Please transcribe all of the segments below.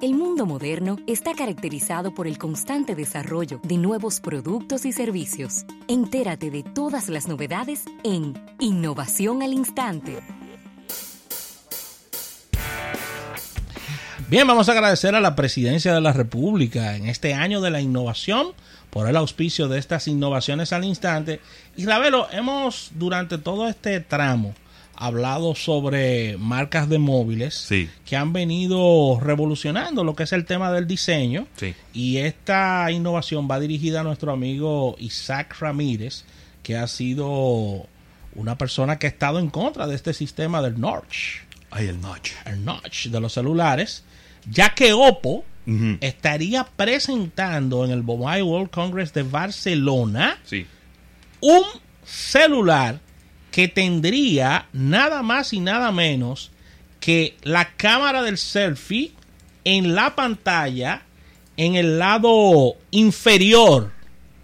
El mundo moderno está caracterizado por el constante desarrollo de nuevos productos y servicios. Entérate de todas las novedades en Innovación al Instante. Bien, vamos a agradecer a la Presidencia de la República en este año de la innovación por el auspicio de estas innovaciones al instante. Y Ravelo, hemos durante todo este tramo hablado sobre marcas de móviles que han venido revolucionando lo que es el tema del diseño. Y esta innovación va dirigida a nuestro amigo Isaac Ramírez, que ha sido una persona que ha estado en contra de este sistema del notch. Ay, el notch. El notch de los celulares, ya que Oppo estaría presentando en el Mobile World Congress de Barcelona un celular que tendría nada más y nada menos que la cámara del selfie en la pantalla en el lado inferior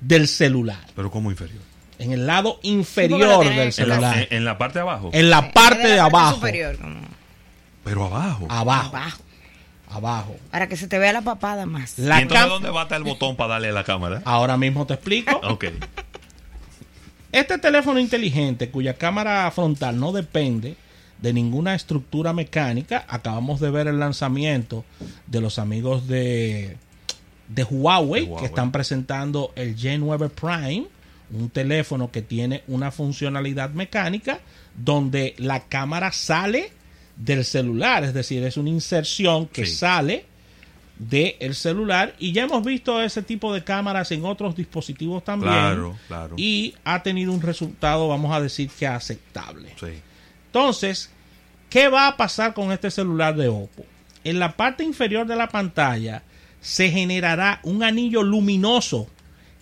del celular. ¿Pero cómo inferior? En el lado inferior del celular. En la, parte de abajo. En la parte de, abajo. Pero abajo. Abajo. Abajo. Para que se te vea la papada más. La ¿Y entonces dónde va a estar el botón para darle a la cámara? Ahora mismo te explico. ok. Este teléfono inteligente cuya cámara frontal no depende de ninguna estructura mecánica, acabamos de ver el lanzamiento de los amigos de, de, Huawei, que están presentando el G9 Prime, un teléfono que tiene una funcionalidad mecánica donde la cámara sale del celular, es decir, es una inserción que sale del celular y ya hemos visto ese tipo de cámaras en otros dispositivos también claro, claro. y ha tenido un resultado vamos a decir que aceptable entonces ¿qué va a pasar con este celular de Oppo? en la parte inferior de la pantalla se generará un anillo luminoso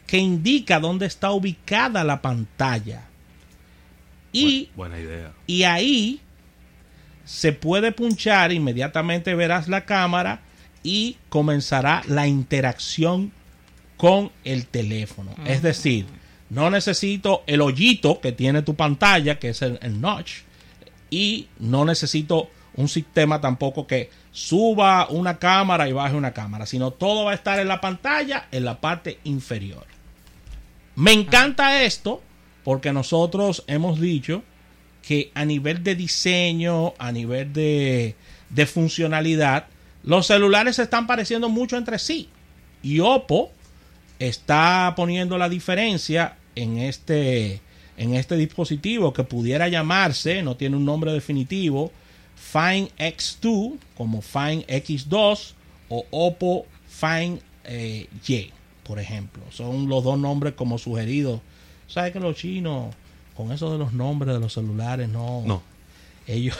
que indica dónde está ubicada la pantalla y, buena idea. y ahí se puede punchar inmediatamente verás la cámara y comenzará la interacción con el teléfono. Es decir, no necesito el hoyito que tiene tu pantalla, que es el, notch, y no necesito un sistema tampoco que suba una cámara y baje una cámara, sino todo va a estar en la pantalla, en la parte inferior. Me encanta esto porque nosotros hemos dicho que a nivel de diseño, a nivel de, de funcionalidad, los celulares se están pareciendo mucho entre sí. Y Oppo está poniendo la diferencia en este, en este dispositivo que pudiera llamarse, no tiene un nombre definitivo, Fine X2 como Fine X2 o Oppo Fine eh, Y, por ejemplo. Son los dos nombres como sugeridos. ¿Sabes que los chinos, con eso de los nombres de los celulares, no. No. Ellos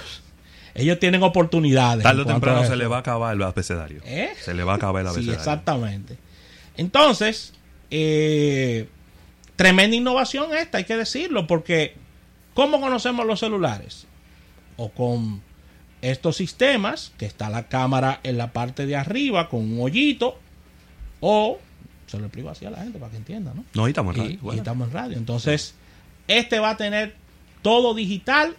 ellos tienen oportunidades. Tarde o temprano se le va a acabar el abecedario. ¿Eh? Se le va a acabar el abecedario. Sí, exactamente. Entonces, eh, tremenda innovación esta, hay que decirlo, porque ¿cómo conocemos los celulares? O con estos sistemas, que está la cámara en la parte de arriba con un hoyito, o se lo explico así a la gente para que entienda, ¿no? No, y estamos en radio. Y, estamos en radio. Entonces, este va a tener todo digital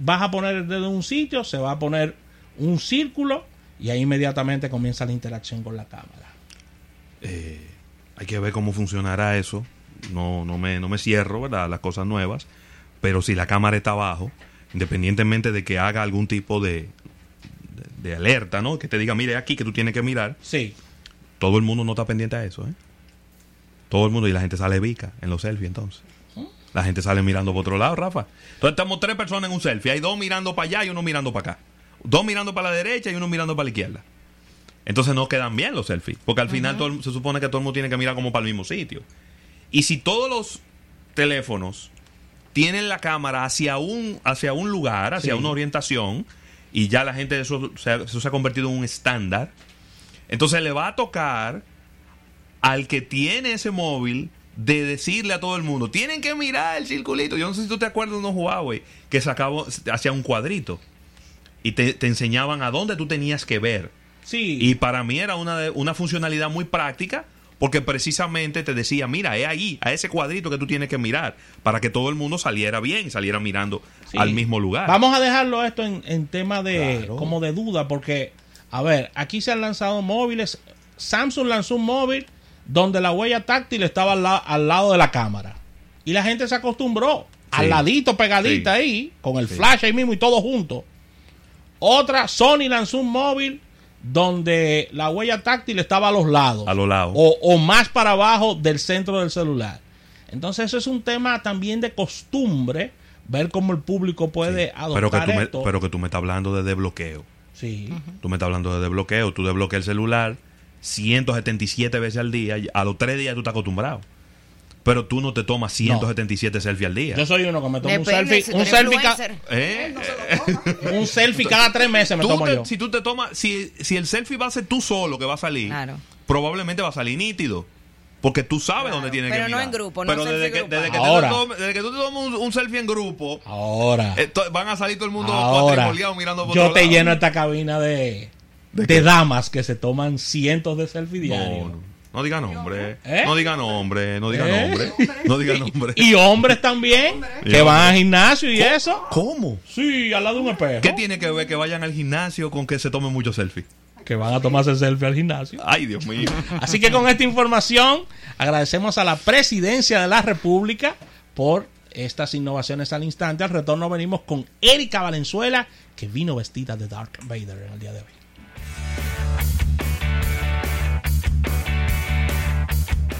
vas a poner el dedo en un sitio, se va a poner un círculo y ahí inmediatamente comienza la interacción con la cámara. Eh, hay que ver cómo funcionará eso. No, no, me, no me cierro, ¿verdad? Las cosas nuevas. Pero si la cámara está abajo, independientemente de que haga algún tipo de, de, alerta, ¿no? Que te diga, mire aquí que tú tienes que mirar. Sí. Todo el mundo no está pendiente a eso, ¿eh? Todo el mundo y la gente sale vica en los selfies entonces. La gente sale mirando por otro lado, Rafa. Entonces estamos tres personas en un selfie. Hay dos mirando para allá y uno mirando para acá. Dos mirando para la derecha y uno mirando para la izquierda. Entonces no quedan bien los selfies. Porque al final se supone que todo el mundo tiene que mirar como para el mismo sitio. Y si todos los teléfonos tienen la cámara hacia un, hacia un lugar, hacia una orientación, y ya la gente eso, eso se ha convertido en un estándar, entonces le va a tocar al que tiene ese móvil de decirle a todo el mundo, tienen que mirar el circulito. Yo no sé si tú te acuerdas de unos Huawei que sacaba hacia un cuadrito y te, enseñaban a dónde tú tenías que ver. Sí. Y para mí era una, una funcionalidad muy práctica porque precisamente te decía, mira, es ahí, a ese cuadrito que tú tienes que mirar para que todo el mundo saliera bien, saliera mirando al mismo lugar. Vamos a dejarlo esto en, tema de como de duda porque A ver, aquí se han lanzado móviles. Samsung lanzó un móvil donde la huella táctil estaba al, la- al lado de la cámara. Y la gente se acostumbró. Al Sí. ladito, pegadita Sí. ahí, con el Sí. flash ahí mismo y todo junto. Otra, Sony lanzó un móvil donde la huella táctil estaba a los lados. A los lados. O, o más para abajo del centro del celular. Entonces eso es un tema también de costumbre, ver cómo el público puede pero, que adoptar tú me, pero que tú me estás hablando de desbloqueo. sí. Tú me estás hablando de desbloqueo. Tú desbloqueas el celular 177 veces al día. A los tres días tú estás acostumbrado. Pero tú no te tomas 177 selfies al día. Yo soy uno que me tomo un selfie, si un selfie, ca-. ¿Eh? un selfie cada tres meses me Tú tomo te- yo. si tú te tomas, si, si el selfie va a ser tú solo que va a salir, Claro. probablemente va a salir nítido. Porque tú sabes Claro, dónde tiene que pero no mirar. en grupo, no Pero desde que, desde, que Ahora. te tomes- desde que tú te tomes un, un selfie en grupo, Ahora, eh, van a salir todo el mundo ahora, mirando por yo otro te lado. lleno esta cabina de, ¿De damas que se toman cientos de selfies diarios. No, no, no diga nombre. ¿Eh? No diga nombre, no diga ¿Eh? nombre. No diga nombre. Y hombres también, Y que van al gimnasio y eso. ¿Cómo? Sí, al lado de un espejo. ¿Qué tiene que ver que vayan al gimnasio con que se tomen muchos selfies? Que van a tomarse selfie al gimnasio. Ay, Dios mío. Así que con esta información agradecemos a la presidencia de la República por estas innovaciones al instante. Al retorno venimos con Erika Valenzuela, que vino vestida de Darth Vader en el día de hoy.